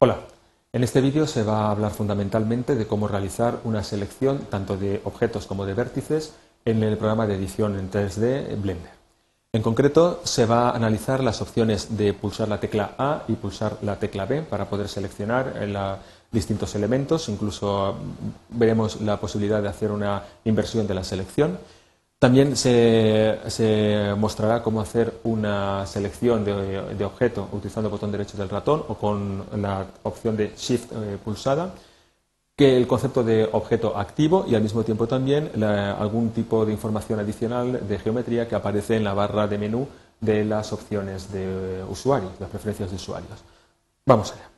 Hola, en este vídeo se va a hablar fundamentalmente de cómo realizar una selección tanto de objetos como de vértices en el programa de edición en 3D Blender. En concreto, se va a analizar las opciones de pulsar la tecla A y pulsar la tecla B para poder seleccionar distintos elementos, incluso veremos la posibilidad de hacer una inversión de la selección también se, mostrará cómo hacer una selección de, objeto utilizando el botón derecho del ratón o con la opción de Shift eh, pulsada, que el concepto de objeto activo y al mismo tiempo también algún tipo de información adicional de geometría que aparece en la barra de menú de las opciones de usuarios, las preferencias de usuarios. Vamos allá.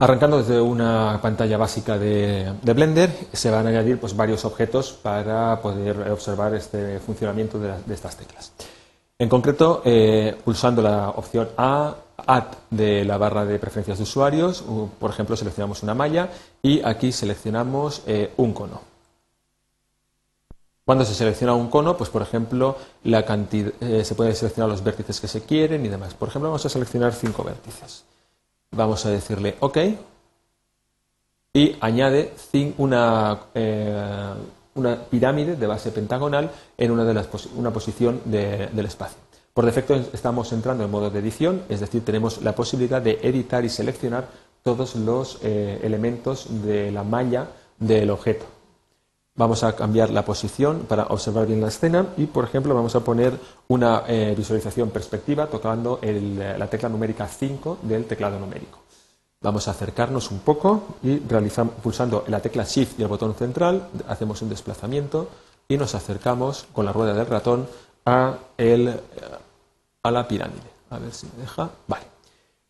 Arrancando desde una pantalla básica de, Blender, se van a añadir pues, varios objetos para poder observar este funcionamiento de, estas teclas. En concreto, eh, pulsando la opción A, Add de la barra de preferencias de usuarios, por ejemplo, seleccionamos una malla y aquí seleccionamos eh, un cono. Cuando se selecciona un cono, pues por ejemplo, eh, se pueden seleccionar los vértices que se quieren y demás. Por ejemplo, vamos a seleccionar cinco vértices. Vamos a decirle OK y añade una, eh, una pirámide de base pentagonal en una, de las una posición del espacio. Por defecto estamos entrando en modo de edición, es decir, tenemos la posibilidad de editar y seleccionar todos los eh, elementos de la malla del objeto. Vamos a cambiar la posición para observar bien la escena y, por ejemplo, vamos a poner una eh, visualización perspectiva tocando la tecla numérica 5 del teclado numérico. Vamos a acercarnos un poco y realizamos, pulsando la tecla Shift y el botón central, hacemos un desplazamiento y nos acercamos con la rueda del ratón a, a la pirámide. A ver si me deja. Vale.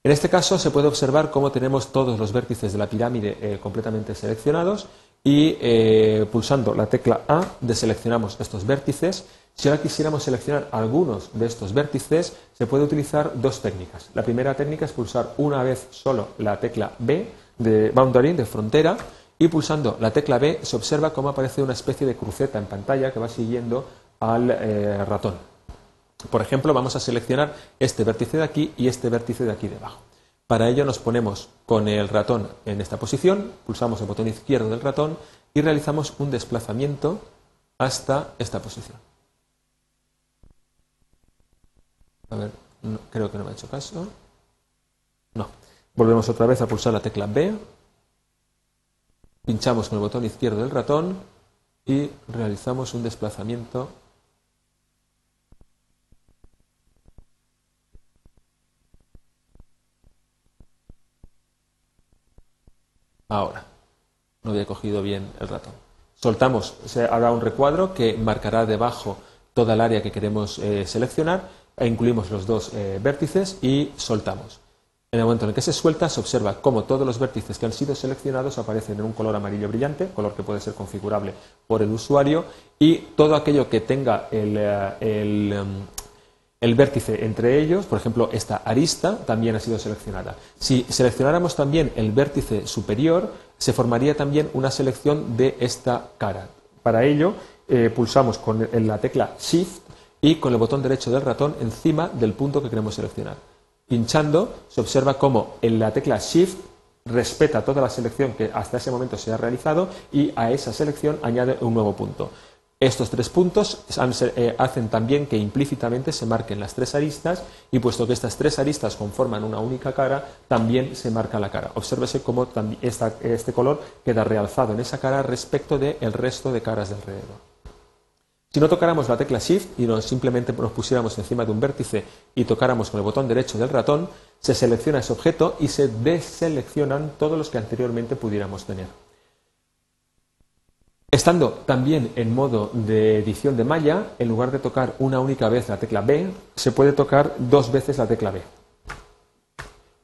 En este caso se puede observar cómo tenemos todos los vértices de la pirámide eh, completamente seleccionados y eh, pulsando la tecla A deseleccionamos estos vértices. Si ahora quisiéramos seleccionar algunos de estos vértices, se puede utilizar dos técnicas. La primera técnica es pulsar una vez solo la tecla B de boundary, de frontera, y pulsando la tecla B se observa cómo aparece una especie de cruceta en pantalla que va siguiendo al eh, ratón. Por ejemplo, vamos a seleccionar este vértice de aquí y este vértice de aquí debajo. Para ello nos ponemos con el ratón en esta posición, pulsamos el botón izquierdo del ratón y realizamos un desplazamiento hasta esta posición. A ver, creo que no me ha hecho caso. No. Volvemos otra vez a pulsar la tecla B. Pinchamos con el botón izquierdo del ratón y realizamos un desplazamiento Ahora, no había cogido bien el ratón. Soltamos, se habrá un recuadro que marcará debajo toda el área que queremos eh, seleccionar e incluimos los dos eh, vértices y soltamos. En el momento en el que se suelta, se observa cómo todos los vértices que han sido seleccionados aparecen en un color amarillo brillante, color que puede ser configurable por el usuario, y todo aquello que tenga el, eh, em, el vértice entre ellos, por ejemplo, esta arista también ha sido seleccionada. Si seleccionáramos también el vértice superior, se formaría también una selección de esta cara. Para ello, eh, pulsamos con la tecla Shift y con el botón derecho del ratón encima del punto que queremos seleccionar. Pinchando, se observa cómo en la tecla Shift respeta toda la selección que hasta ese momento se ha realizado y a esa selección añade un nuevo punto. Estos tres puntos eh, hacen también que implícitamente se marquen las tres aristas y puesto que estas tres aristas conforman una única cara, también se marca la cara. Obsérvese cómo este color queda realzado en esa cara respecto del resto de caras de alrededor. Si no tocáramos la tecla Shift y simplemente nos pusiéramos encima de un vértice y tocáramos con el botón derecho del ratón, se selecciona ese objeto y se deseleccionan todos los que anteriormente pudiéramos tener. Estando también en modo de edición de malla, en lugar de tocar una única vez la tecla B, se puede tocar dos veces la tecla B.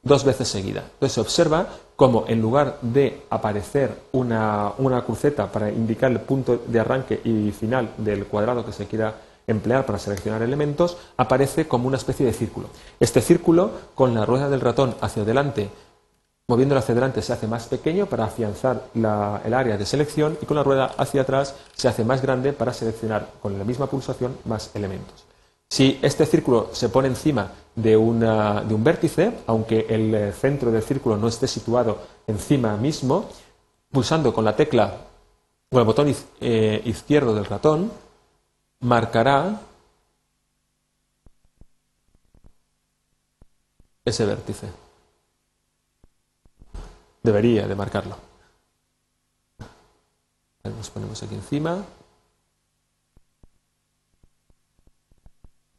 Dos veces seguida. Entonces se observa como en lugar de aparecer una, una cruceta para indicar el punto de arranque y final del cuadrado que se quiera emplear para seleccionar elementos, aparece como una especie de círculo. Este círculo, con la rueda del ratón hacia adelante Moviéndolo hacia adelante se hace más pequeño para afianzar el área de selección y con la rueda hacia atrás se hace más grande para seleccionar con la misma pulsación más elementos. Si este círculo se pone encima de, un vértice, aunque el eh, centro del círculo no esté situado encima mismo, pulsando con la tecla o el botón eh, izquierdo del ratón, marcará ese vértice. Debería de marcarlo. Nos ponemos aquí encima.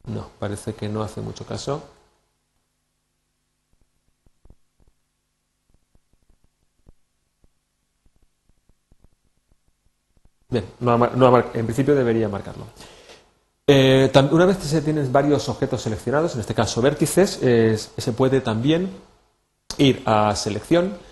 No, parece que no hace mucho caso. Bien, en principio debería marcarlo. Eh, una vez que se tienen varios objetos seleccionados, en este caso vértices, se puede también ir a selección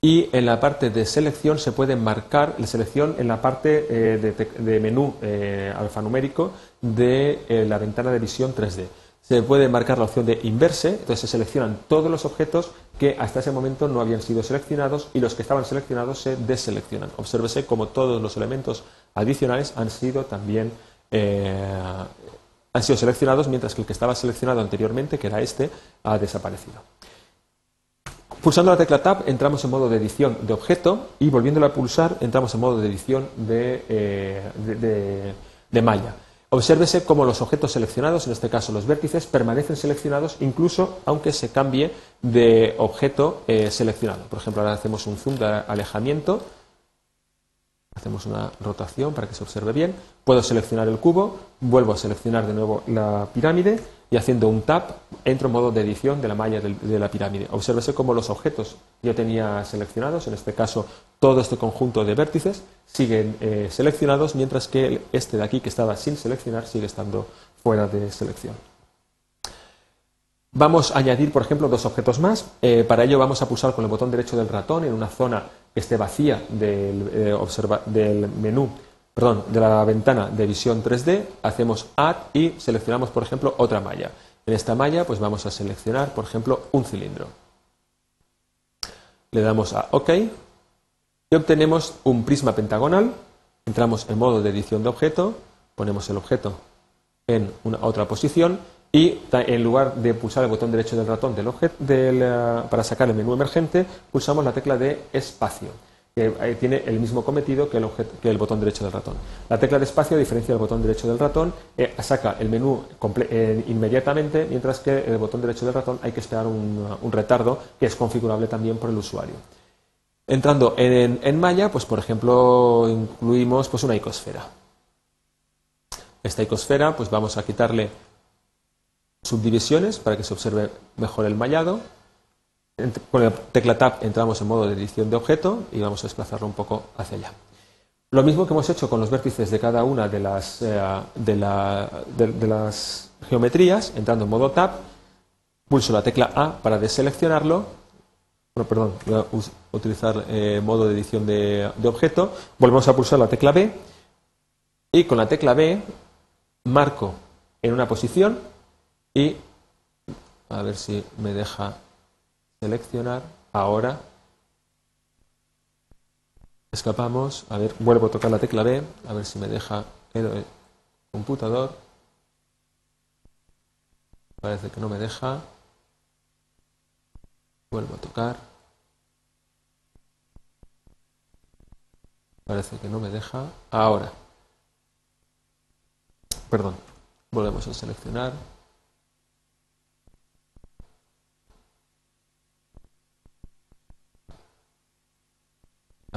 y en la parte de selección se puede marcar la selección en la parte eh, de, menú eh, alfanumérico de eh, la ventana de visión 3D. Se puede marcar la opción de inverse, entonces se seleccionan todos los objetos que hasta ese momento no habían sido seleccionados y los que estaban seleccionados se deseleccionan. Obsérvese como todos los elementos adicionales han sido también han sido seleccionados, mientras que el que estaba seleccionado anteriormente, que era este, ha desaparecido. Pulsando la tecla Tab entramos en modo de edición de objeto y volviéndola a pulsar entramos en modo de edición de, eh, malla. Obsérvese cómo los objetos seleccionados, en este caso los vértices, permanecen seleccionados incluso aunque se cambie de objeto eh, seleccionado. Por ejemplo, ahora hacemos un zoom de alejamiento, hacemos una rotación para que se observe bien. Puedo seleccionar el cubo, vuelvo a seleccionar de nuevo la pirámide y haciendo un tap entro en modo de edición de la malla de la pirámide. Obsérvese cómo los objetos yo tenía seleccionados, en este caso todo este conjunto de vértices, siguen eh, seleccionados, mientras que este de aquí que estaba sin seleccionar sigue estando fuera de selección. Vamos a añadir, por ejemplo, dos objetos más. Eh, para ello vamos a pulsar con el botón derecho del ratón en una zona que esté vacía del, eh, del menú perdón, de la ventana de visión 3D, hacemos Add y seleccionamos, por ejemplo, otra malla. En esta malla, pues vamos a seleccionar, por ejemplo, un cilindro. Le damos a OK y obtenemos un prisma pentagonal. Entramos en modo de edición de objeto, ponemos el objeto en una otra posición y en lugar de pulsar el botón derecho del ratón del objeto, para sacar el menú emergente, pulsamos la tecla de espacio que tiene el mismo cometido que el, botón derecho del ratón. La tecla de espacio, a diferencia del botón derecho del ratón, eh, saca el menú eh, inmediatamente, mientras que el botón derecho del ratón hay que esperar un, retardo que es configurable también por el usuario. Entrando en, en, Maya, pues por ejemplo, incluimos pues, una icosfera. Esta icosfera, pues vamos a quitarle subdivisiones para que se observe mejor el mallado con la tecla Tab entramos en modo de edición de objeto y vamos a desplazarlo un poco hacia allá. Lo mismo que hemos hecho con los vértices de cada una de las, eh, de, las geometrías, entrando en modo Tab, pulso la tecla A para deseleccionarlo, bueno, perdón, voy a utilizar eh, modo de edición de, de objeto, volvemos a pulsar la tecla B y con la tecla B marco en una posición y a ver si me deja seleccionar. Ahora escapamos. A ver vuelvo a tocar la tecla B. A ver si me deja el computador. Parece que no me deja. Vuelvo a tocar. Parece que no me deja. Ahora. Perdón. Volvemos a seleccionar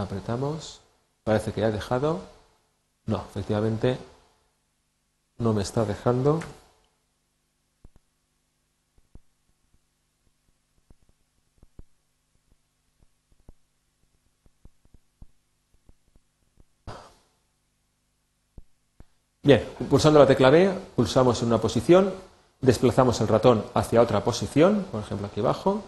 apretamos, parece que ya ha dejado, no, efectivamente no me está dejando. Bien, pulsando la tecla B, pulsamos en una posición, desplazamos el ratón hacia otra posición, por ejemplo aquí abajo,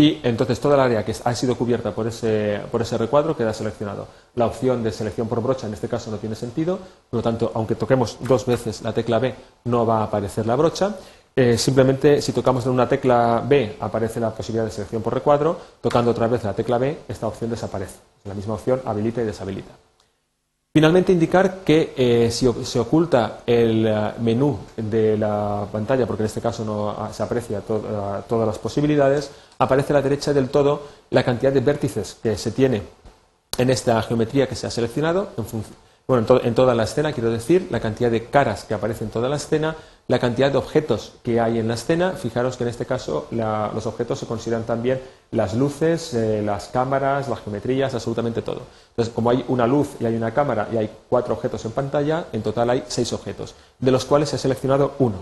y entonces toda el área que ha sido cubierta por ese, por ese recuadro queda seleccionado. La opción de selección por brocha en este caso no tiene sentido, por lo tanto, aunque toquemos dos veces la tecla B, no va a aparecer la brocha. Eh, simplemente si tocamos en una tecla B aparece la posibilidad de selección por recuadro, tocando otra vez la tecla B esta opción desaparece. La misma opción habilita y deshabilita. Finalmente, indicar que eh, si se oculta el eh, menú de la pantalla, porque en este caso no ah, se aprecia todas las posibilidades, aparece a la derecha del todo la cantidad de vértices que se tiene en esta geometría que se ha seleccionado en función bueno, en, toda la escena, quiero decir, la cantidad de caras que aparecen en toda la escena, la cantidad de objetos que hay en la escena. Fijaros que en este caso los objetos se consideran también las luces, eh, las cámaras, las geometrías, absolutamente todo. Entonces, como hay una luz y hay una cámara y hay cuatro objetos en pantalla, en total hay seis objetos, de los cuales he seleccionado uno.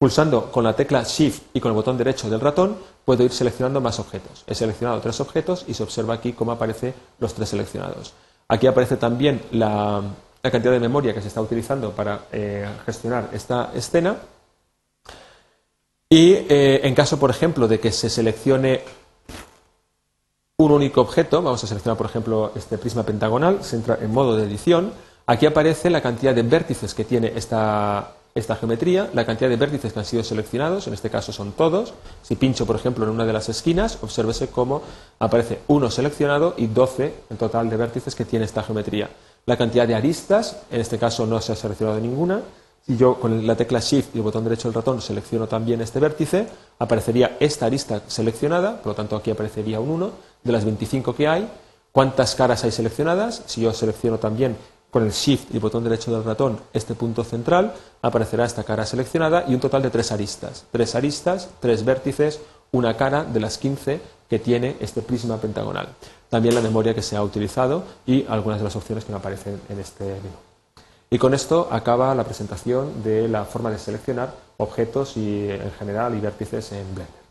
Pulsando con la tecla Shift y con el botón derecho del ratón, puedo ir seleccionando más objetos. He seleccionado tres objetos y se observa aquí cómo aparecen los tres seleccionados. Aquí aparece también la, cantidad de memoria que se está utilizando para eh, gestionar esta escena. Y eh, en caso, por ejemplo, de que se seleccione un único objeto, vamos a seleccionar, por ejemplo, este prisma pentagonal, se entra en modo de edición, aquí aparece la cantidad de vértices que tiene esta, esta geometría, la cantidad de vértices que han sido seleccionados, en este caso son todos. Si pincho, por ejemplo, en una de las esquinas, obsérvese cómo aparece uno seleccionado y 12 en total de vértices que tiene esta geometría. La cantidad de aristas, en este caso no se ha seleccionado ninguna. Si yo con la tecla Shift y el botón derecho del ratón selecciono también este vértice, aparecería esta arista seleccionada, por lo tanto aquí aparecería un 1 de las 25 que hay. ¿Cuántas caras hay seleccionadas? Si yo selecciono también con el Shift y botón derecho del ratón este punto central, aparecerá esta cara seleccionada y un total de tres aristas. Tres aristas, tres vértices, una cara de las 15 que tiene este prisma pentagonal. También la memoria que se ha utilizado y algunas de las opciones que me aparecen en este menú. Y con esto acaba la presentación de la forma de seleccionar objetos y en general y vértices en Blender.